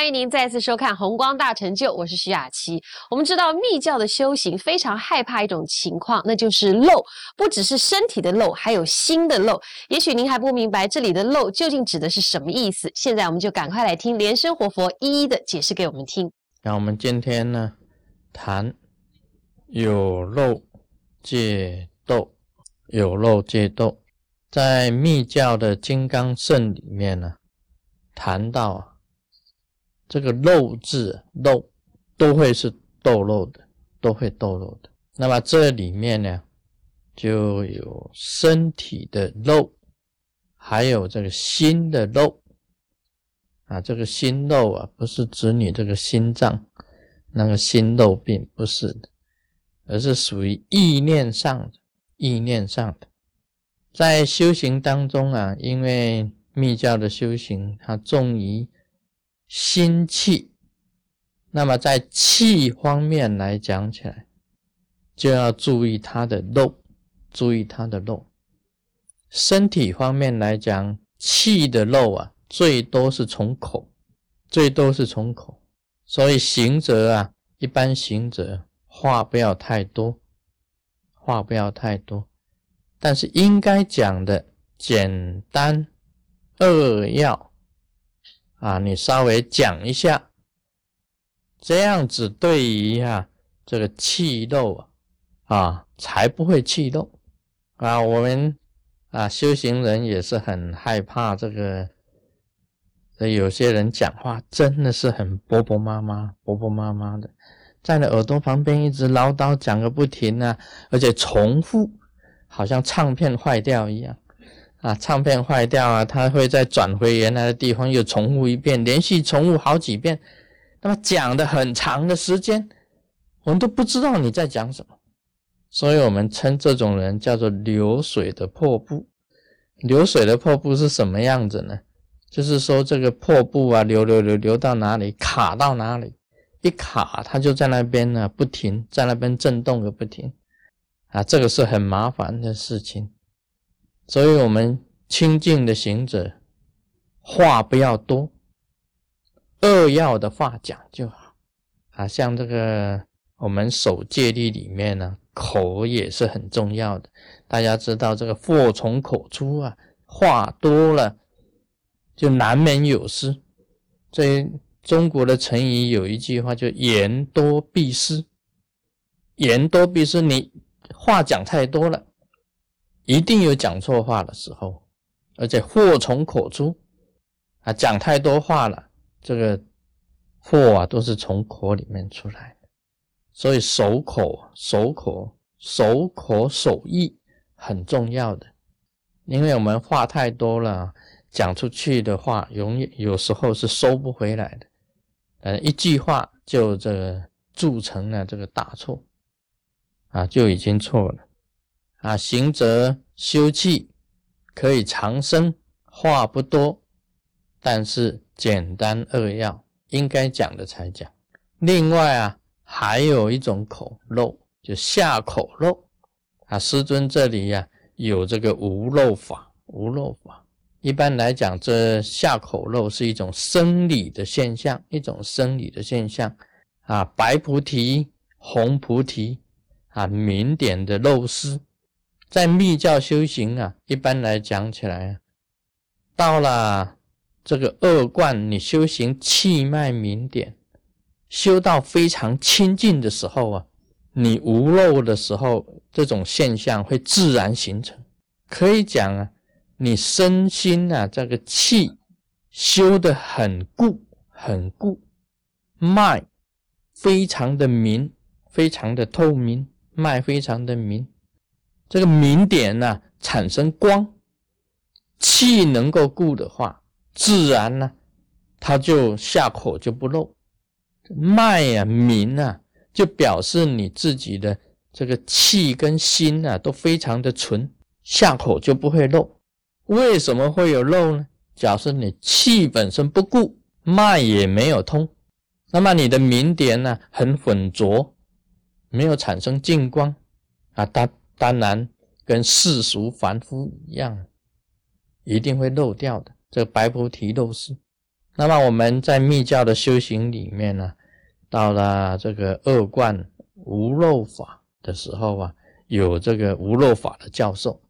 欢迎您再次收看《红光大成就》，我是徐雅琪。我们知道密教的修行非常害怕一种情况，那就是漏，不只是身体的漏，还有心的漏。也许您还不明白这里的漏究竟指的是什么意思。现在我们就赶快来听莲生活佛一一的解释给我们听。那我们今天呢，谈有漏戒斗，有漏戒斗，在密教的金刚圣里面呢，谈到。这个漏字漏都会是斗漏的，都会斗漏的。那么这里面呢，就有身体的漏，还有这个心的漏啊。这个心漏啊，不是指你这个心脏那个心漏病，不是的，而是属于意念上的，意念上的。在修行当中啊，因为密教的修行，它重于。心气，那么在气方面来讲起来，就要注意它的漏，注意它的漏。身体方面来讲，气的漏啊，最多是从口，最多是从口。所以行者啊，一般行者话不要太多，话不要太多，但是应该讲的简单扼要。啊，你稍微讲一下，这样子对于啊这个气漏啊，啊才不会气漏啊。我们啊修行人也是很害怕这个，有些人讲话真的是很婆婆妈妈、婆婆妈妈的，在你耳朵旁边一直唠叨讲个不停啊，而且重复，好像唱片坏掉一样。啊，唱片坏掉啊，它会再转回原来的地方，又重复一遍，连续重复好几遍，那么讲的很长的时间，我们都不知道你在讲什么，所以我们称这种人叫做流水的破布。流水的破布是什么样子呢？就是说这个破布啊，流流流流到哪里，卡到哪里，一卡它就在那边呢，不停在那边震动个不停，啊，这个是很麻烦的事情。所以，我们清净的行者，话不要多，扼要的话讲就好。啊，像这个我们守戒律里面呢，口也是很重要的。大家知道，这个祸从口出啊，话多了就难免有失。这中国的成语有一句话，就“言多必失”。言多必失，你话讲太多了。一定有讲错话的时候，而且祸从口出啊！讲太多话了，这个祸啊都是从口里面出来的。所以守口、守口、守口守义很重要的，因为我们话太多了，讲出去的话容易有时候是收不回来的。呃，一句话就这个铸成了这个大错啊，就已经错了。啊，行者修气可以长生，话不多，但是简单扼要，应该讲的才讲。另外啊，还有一种口漏，就下口漏。啊，师尊这里呀有这个无漏法，无漏法。一般来讲，这下口漏是一种生理的现象，一种生理的现象。啊，白菩提、红菩提，啊，明点的漏失。在密教修行啊，一般来讲起来，到了这个二观，你修行气脉明点，修到非常清净的时候啊，你无漏的时候，这种现象会自然形成。可以讲啊，你身心啊，这个气修得很固，很固，脉非常的明，非常的透明，脉非常的明。这个明点呢，产生光，气能够固的话，自然呢，它就下口就不漏。脉呀明啊，就表示你自己的这个气跟心啊都非常的纯，下口就不会漏。为什么会有漏呢？假设你气本身不固，脉也没有通，那么你的明点呢很浑浊，没有产生净光啊，它。当然，跟世俗凡夫一样，一定会漏掉的。这个白菩提漏失，那么我们在密教的修行里面呢，到了这个二观无漏法的时候啊，有这个无漏法的教授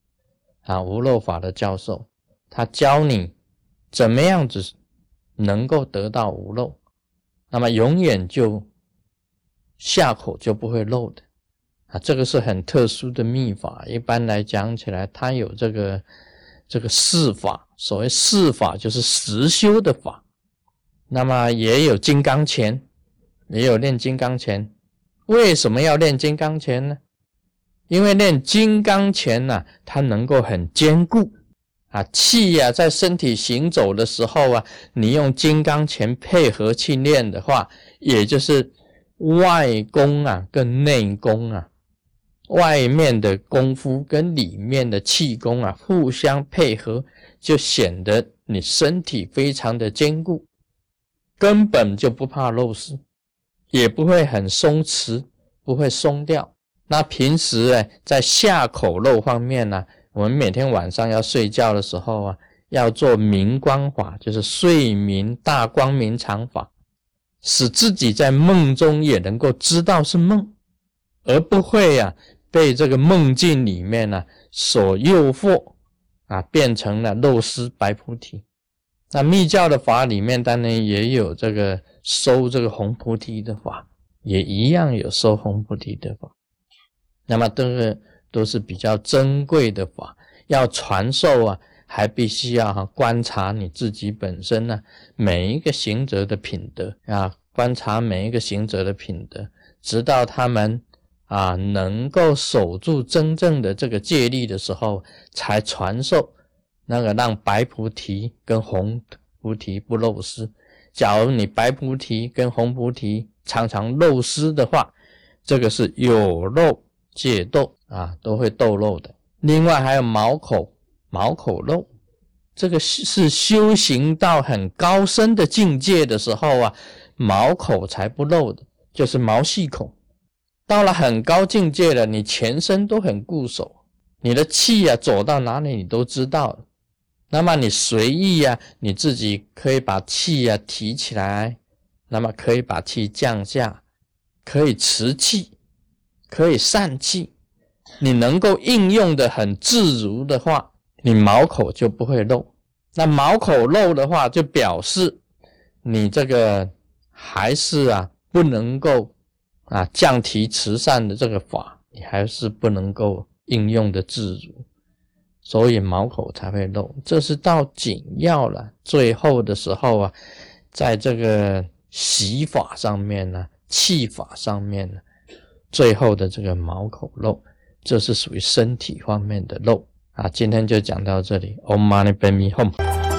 啊，无漏法的教授，他教你怎么样子能够得到无漏，那么永远就下口就不会漏的啊，这个是很特殊的秘法。一般来讲起来，它有这个这个四法，所谓四法就是实修的法。那么也有金刚拳，也有练金刚拳。为什么要练金刚拳呢？因为练金刚拳呢，它能够很坚固啊，气呀在身体行走的时候啊，你用金刚拳配合去练的话，也就是外功啊跟内功啊，外面的功夫跟里面的气功啊互相配合，就显得你身体非常的坚固。根本就不怕漏失，也不会很松弛，不会松掉。那平时哎，在下口漏方面呢，我们每天晚上要睡觉的时候啊，要做明光法，就是睡眠大光明常法，使自己在梦中也能够知道是梦，而不会呀被这个梦境里面呢所诱惑啊，变成了肉丝白菩提。那密教的法里面，当然也有这个收这个红菩提的法，也一样有收红菩提的法。那么这个都是比较珍贵的法，要传授啊，还必须要哈观察你自己本身呢，每一个行者的品德啊，观察每一个行者的品德，直到他们啊能够守住真正的这个戒律的时候，才传授。那个让白菩提跟红菩提不漏失。假如你白菩提跟红菩提常常漏失的话，这个是有漏戒斗啊，都会斗漏的。另外还有毛口毛口漏，这个是是修行到很高深的境界的时候啊，毛口才不漏的，就是毛细孔。到了很高境界了，你全身都很固守，你的气啊走到哪里你都知道。那么你随意呀，你自己可以把气呀提起来，那么可以把气降下，可以持气，可以散气，你能够应用的很自如的话，你毛口就不会漏。那毛口漏的话，就表示你这个还是啊不能够啊降提慈善的这个法，你还是不能够应用的自如。所以毛口才会漏，这是到紧要了最后的时候啊，在这个洗法上面呢，气法上面呢，最后的这个毛口漏，这是属于身体方面的漏啊。今天就讲到这里，Om Mani Padme Hum。